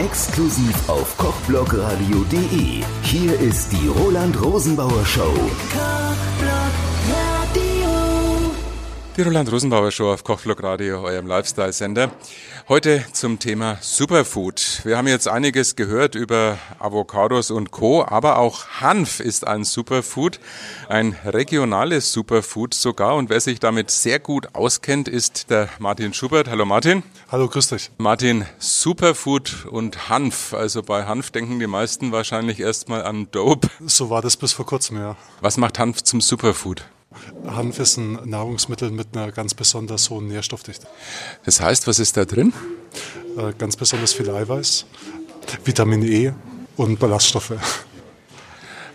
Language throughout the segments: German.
Exklusiv auf kochblogradio.de. Hier ist die Roland Rosenbauer Show. Die Roland Rosenbauer Show auf Kochblock Radio, eurem Lifestyle-Sender. Heute zum Thema Superfood. Wir haben jetzt einiges gehört über Avocados und Co., aber auch Hanf ist ein Superfood, ein regionales Superfood sogar. Und wer sich damit sehr gut auskennt, ist der Martin Schubert. Hallo Martin. Hallo, grüß dich. Martin, Superfood und Hanf. Also bei Hanf denken die meisten wahrscheinlich erstmal an Dope. So war das bis vor kurzem, ja. Was macht Hanf zum Superfood? Hanf ist ein Nahrungsmittel mit einer ganz besonders hohen Nährstoffdichte. Das heißt, was ist da drin? Äh, ganz besonders viel Eiweiß, Vitamin E und Ballaststoffe.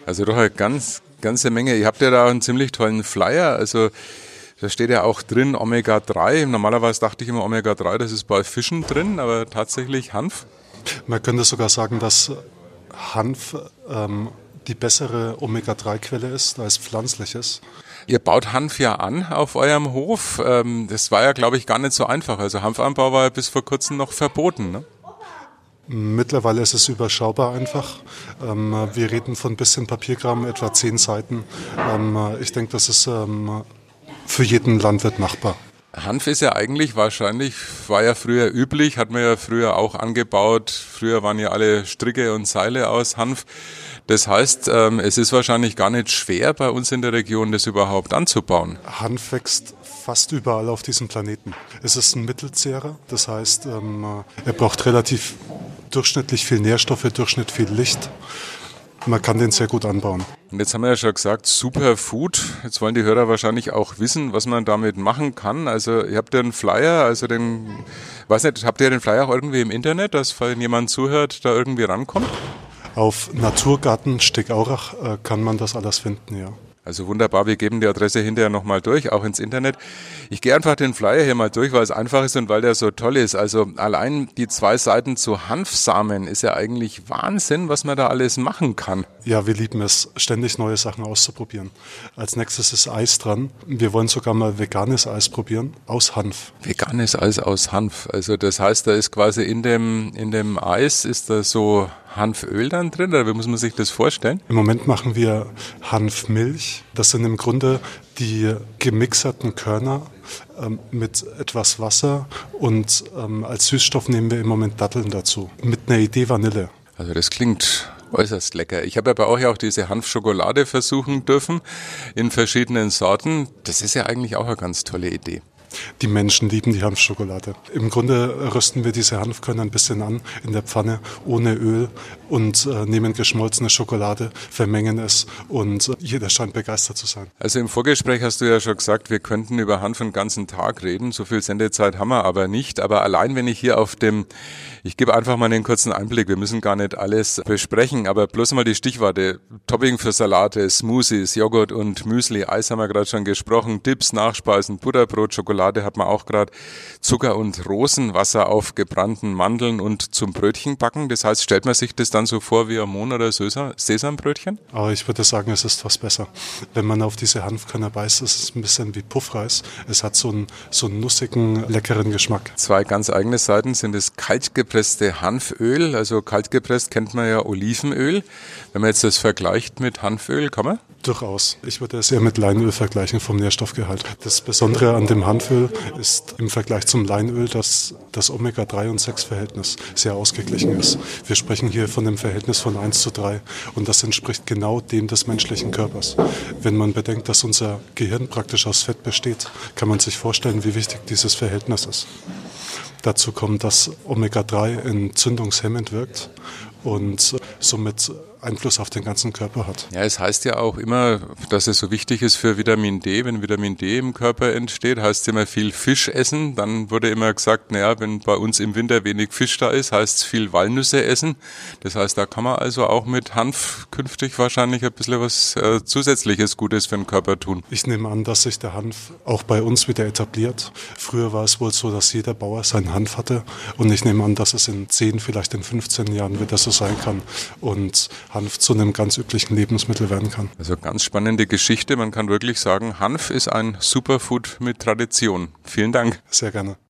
Also doch eine ganz, ganze Menge. Ihr habt ja da einen ziemlich tollen Flyer. Also da steht ja auch drin Omega-3. Normalerweise dachte ich immer Omega-3, das ist bei Fischen drin, aber tatsächlich Hanf. Man könnte sogar sagen, dass Hanf ähm, die bessere Omega-3-Quelle ist als pflanzliches. Ihr baut Hanf ja an auf eurem Hof. Ähm, das war ja, glaube ich, gar nicht so einfach. Also Hanfanbau war ja bis vor kurzem noch verboten. Ne? Mittlerweile ist es überschaubar einfach. Ähm, wir reden von bisschen Papierkram, etwa zehn Seiten. Ähm, ich denke, das ist für jeden Landwirt machbar. Hanf ist ja eigentlich wahrscheinlich, war ja früher üblich, hat man ja früher auch angebaut. Früher waren ja alle Stricke und Seile aus Hanf. Das heißt, ähm, es ist wahrscheinlich gar nicht schwer bei uns in der Region, das überhaupt anzubauen. Hanf wächst fast überall auf diesem Planeten. Es ist ein Mittelzehrer, das heißt, ähm, er braucht relativ durchschnittlich viel Nährstoffe, durchschnittlich viel Licht. Man kann den sehr gut anbauen. Und jetzt haben wir ja schon gesagt, Superfood. Jetzt wollen die Hörer wahrscheinlich auch wissen, was man damit machen kann. Also ihr habt ja einen Flyer, also den, weiß nicht, habt ihr den Flyer auch irgendwie im Internet, dass wenn jemand zuhört, da irgendwie rankommt? Auf Naturgarten Stegaurach äh, kann man das alles finden, ja. Also wunderbar, wir geben die Adresse hinterher nochmal durch, auch ins Internet. Ich gehe einfach den Flyer hier mal durch, weil es einfach ist und weil der so toll ist. Also allein die zwei Seiten zu Hanfsamen ist ja eigentlich Wahnsinn, was man da alles machen kann. Ja, wir lieben es, ständig neue Sachen auszuprobieren. Als nächstes ist Eis dran. Wir wollen sogar mal veganes Eis probieren, aus Hanf. Veganes Eis aus Hanf. Also das heißt, da ist quasi in dem, in dem Eis ist da so Hanföl dann drin oder wie muss man sich das vorstellen? Im Moment machen wir Hanfmilch. Das sind im Grunde die gemixerten Körner ähm, mit etwas Wasser und ähm, als Süßstoff nehmen wir im Moment Datteln dazu. Mit einer Idee Vanille. Also das klingt äußerst lecker. Ich habe ja bei euch auch diese Hanfschokolade versuchen dürfen in verschiedenen Sorten. Das ist ja eigentlich auch eine ganz tolle Idee. Die Menschen lieben die Hanfschokolade. Im Grunde rösten wir diese Hanfkörner ein bisschen an in der Pfanne ohne Öl und äh, nehmen geschmolzene Schokolade, vermengen es und äh, jeder scheint begeistert zu sein. Also im Vorgespräch hast du ja schon gesagt, wir könnten über Hanf den ganzen Tag reden. So viel Sendezeit haben wir aber nicht. Aber allein wenn ich hier auf dem, ich gebe einfach mal einen kurzen Einblick, wir müssen gar nicht alles besprechen, aber bloß mal die Stichworte. Topping für Salate, Smoothies, Joghurt und Müsli, Eis haben wir gerade schon gesprochen, Dips, Nachspeisen, Butterbrot, Schokolade, Schokolade hat man auch gerade Zucker und Rosenwasser auf gebrannten Mandeln und zum Brötchen backen. Das heißt, stellt man sich das dann so vor wie Amon oder Sesambrötchen? Aber ich würde sagen, es ist was besser. Wenn man auf diese Hanfkörner beißt, ist es ein bisschen wie Puffreis. Es hat so einen, so einen nussigen, leckeren Geschmack. Zwei ganz eigene Seiten sind das kaltgepresste Hanföl. Also kaltgepresst kennt man ja Olivenöl. Wenn man jetzt das vergleicht mit Hanföl, kann man? Durchaus. Ich würde es eher mit Leinöl vergleichen vom Nährstoffgehalt. Das Besondere an dem Hanföl ist im Vergleich zum Leinöl, dass das Omega-3 und 6-Verhältnis sehr ausgeglichen ist. Wir sprechen hier von einem Verhältnis von 1 zu 3 und das entspricht genau dem des menschlichen Körpers. Wenn man bedenkt, dass unser Gehirn praktisch aus Fett besteht, kann man sich vorstellen, wie wichtig dieses Verhältnis ist. Dazu kommt, dass Omega-3 entzündungshemmend wirkt und somit Einfluss auf den ganzen Körper hat. Ja, es heißt ja auch immer, dass es so wichtig ist für Vitamin D. Wenn Vitamin D im Körper entsteht, heißt es immer viel Fisch essen. Dann wurde immer gesagt, naja, wenn bei uns im Winter wenig Fisch da ist, heißt es viel Walnüsse essen. Das heißt, da kann man also auch mit Hanf künftig wahrscheinlich ein bisschen was äh, zusätzliches Gutes für den Körper tun. Ich nehme an, dass sich der Hanf auch bei uns wieder etabliert. Früher war es wohl so, dass jeder Bauer seinen Hanf hatte. Und ich nehme an, dass es in 10, vielleicht in 15 Jahren wieder so sein kann. Und Hanf zu einem ganz üblichen Lebensmittel werden kann. Also ganz spannende Geschichte. Man kann wirklich sagen, Hanf ist ein Superfood mit Tradition. Vielen Dank. Sehr gerne.